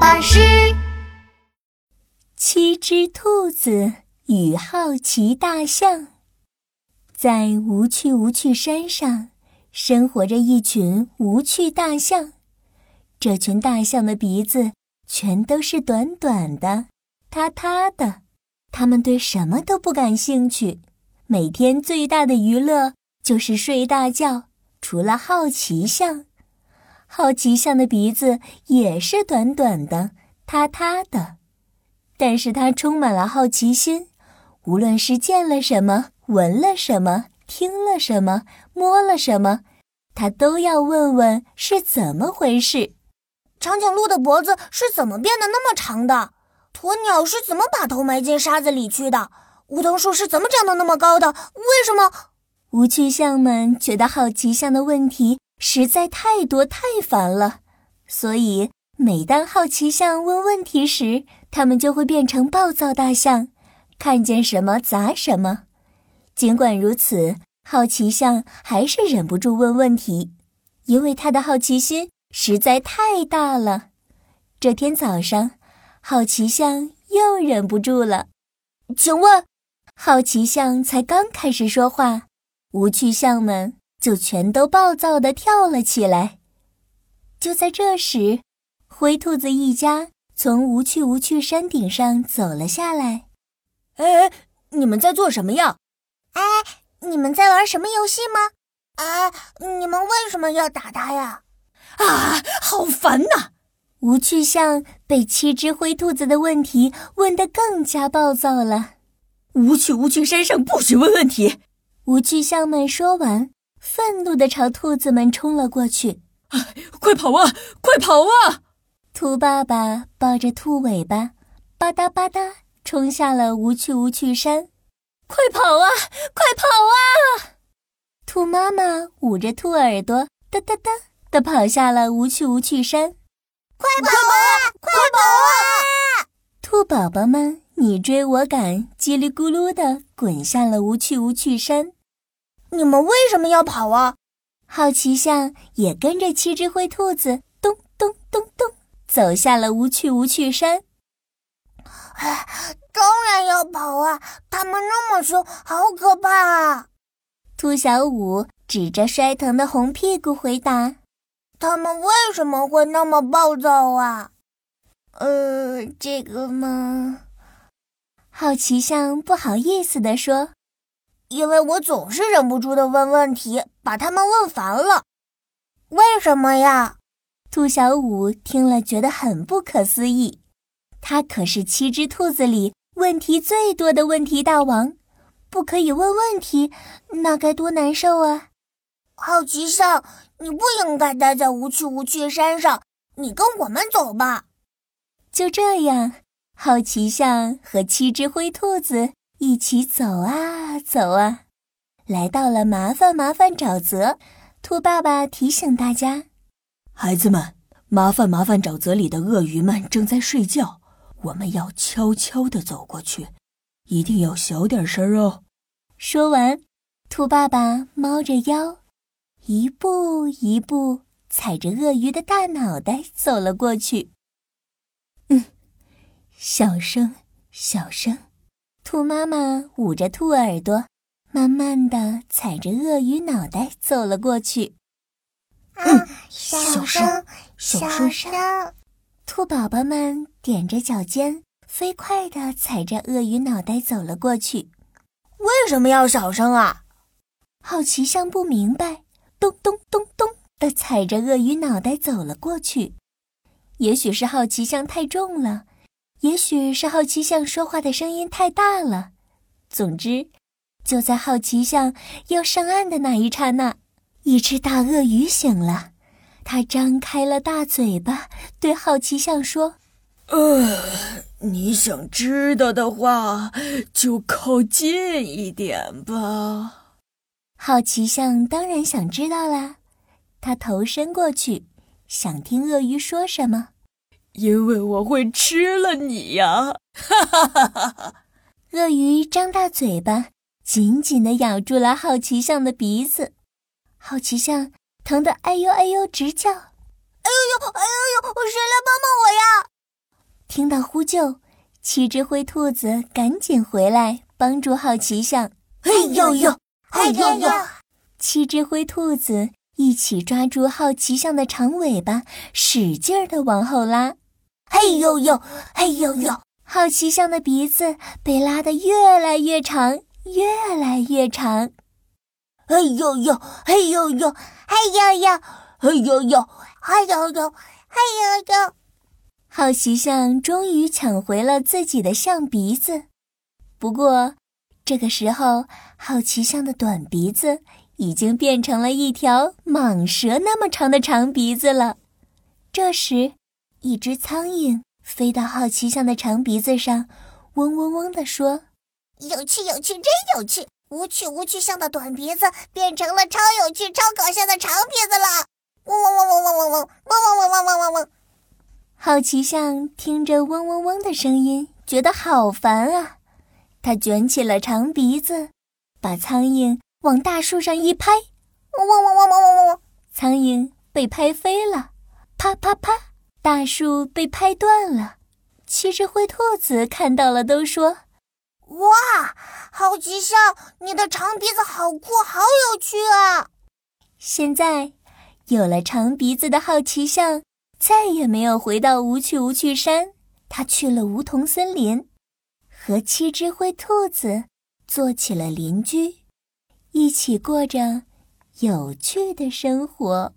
巴士。七只兔子与好奇大象，在无趣无趣山上生活着一群无趣大象。这群大象的鼻子全都是短短的、塌塌的，它们对什么都不感兴趣，每天最大的娱乐就是睡大觉。除了好奇象，好奇象的鼻子也是短短的、塌塌的。但是它充满了好奇心，无论是见了什么、闻了什么、听了什么、摸了什么，它都要问问是怎么回事。长颈鹿的脖子是怎么变得那么长的？鸵鸟是怎么把头埋进沙子里去的？梧桐树是怎么长得那么高的？为什么？无趣象们觉得好奇象的问题实在太多太烦了，所以。每当好奇象问问题时，他们就会变成暴躁大象，看见什么砸什么。尽管如此，好奇象还是忍不住问问题，因为他的好奇心实在太大了。这天早上，好奇象又忍不住了，请问，好奇象才刚开始说话，无趣象们就全都暴躁地跳了起来。就在这时，灰兔子一家从无趣无趣山顶上走了下来。哎，你们在做什么呀？哎，你们在玩什么游戏吗？啊，你们为什么要打他呀？啊，好烦呐！无趣象被七只灰兔子的问题问得更加暴躁了。无趣无趣山上不许问问题！无趣象们说完，愤怒地朝兔子们冲了过去。啊，快跑啊！快跑啊！兔爸爸抱着兔尾巴，吧嗒吧嗒冲下了无趣无趣山。快跑啊！快跑啊！兔妈妈捂着兔耳朵，哒哒哒地跑下了无趣无趣山。快跑啊！快跑啊！兔宝宝们你追我赶，叽里咕噜地滚下了无趣无趣山。你们为什么要跑啊？好奇象也跟着七只灰兔子咚咚咚咚。走下了无趣无趣山。哎，当然要跑啊！他们那么凶，好可怕啊！兔小五指着摔疼的红屁股回答：“他们为什么会那么暴躁啊？”呃，这个嘛，好奇象不好意思地说：“因为我总是忍不住的问问题，把他们问烦了。为什么呀？”兔小五听了，觉得很不可思议。他可是七只兔子里问题最多的问题大王，不可以问问题，那该多难受啊！好奇象，你不应该待在无趣无趣山上，你跟我们走吧。就这样，好奇象和七只灰兔子一起走啊走啊，来到了麻烦麻烦沼泽。兔爸爸提醒大家。孩子们，麻烦麻烦，沼泽里的鳄鱼们正在睡觉，我们要悄悄地走过去，一定要小点声哦。说完，兔爸爸猫着腰，一步一步踩着鳄鱼的大脑袋走了过去。嗯，小声，小声。兔妈妈捂着兔耳朵，慢慢地踩着鳄鱼脑袋走了过去。嗯，小声，小声。兔宝宝们踮着脚尖，飞快地踩着鳄鱼脑袋走了过去。为什么要小声啊？好奇象不明白，咚咚咚咚地踩着鳄鱼脑袋走了过去。也许是好奇象太重了，也许是好奇象说话的声音太大了。总之，就在好奇象要上岸的那一刹那。一只大鳄鱼醒了，它张开了大嘴巴，对好奇象说：“呃，你想知道的话，就靠近一点吧。”好奇象当然想知道啦，他头伸过去，想听鳄鱼说什么。因为我会吃了你呀！哈哈哈哈哈！鳄鱼张大嘴巴，紧紧地咬住了好奇象的鼻子。好奇象疼得哎呦哎呦直叫，哎呦呦哎呦呦！谁来帮帮我呀？听到呼救，七只灰兔子赶紧回来帮助好奇象。哎呦呦，嘿呦呦！七只灰兔子一起抓住好奇象的长尾巴，使劲儿地往后拉。嘿呦呦，嘿呦呦！好奇象的鼻子被拉得越来越长，越来越长。嘿呦呦，嘿呦呦，嘿呦呦，嘿呦呦，嘿呦呦，嘿呦呦！好奇象终于抢回了自己的象鼻子。不过，这个时候，好奇象的短鼻子已经变成了一条蟒蛇那么长的长鼻子了。这时，一只苍蝇。飞到好奇象的长鼻子上，嗡嗡嗡地说：“有趣，有趣，真有趣！无趣，无趣象的短鼻子变成了超有趣、超搞笑的长鼻子了！”嗡嗡嗡嗡嗡嗡嗡嗡嗡嗡嗡嗡嗡。好奇象听着嗡嗡嗡的声音，觉得好烦啊！它卷起了长鼻子，把苍蝇往大树上一拍，嗡嗡嗡嗡嗡嗡嗡，苍蝇被拍飞了，啪啪啪。大树被拍断了，七只灰兔子看到了，都说：“哇，好奇象，你的长鼻子好酷，好有趣啊！”现在，有了长鼻子的好奇象再也没有回到无趣无趣山，他去了梧桐森林，和七只灰兔子做起了邻居，一起过着有趣的生活。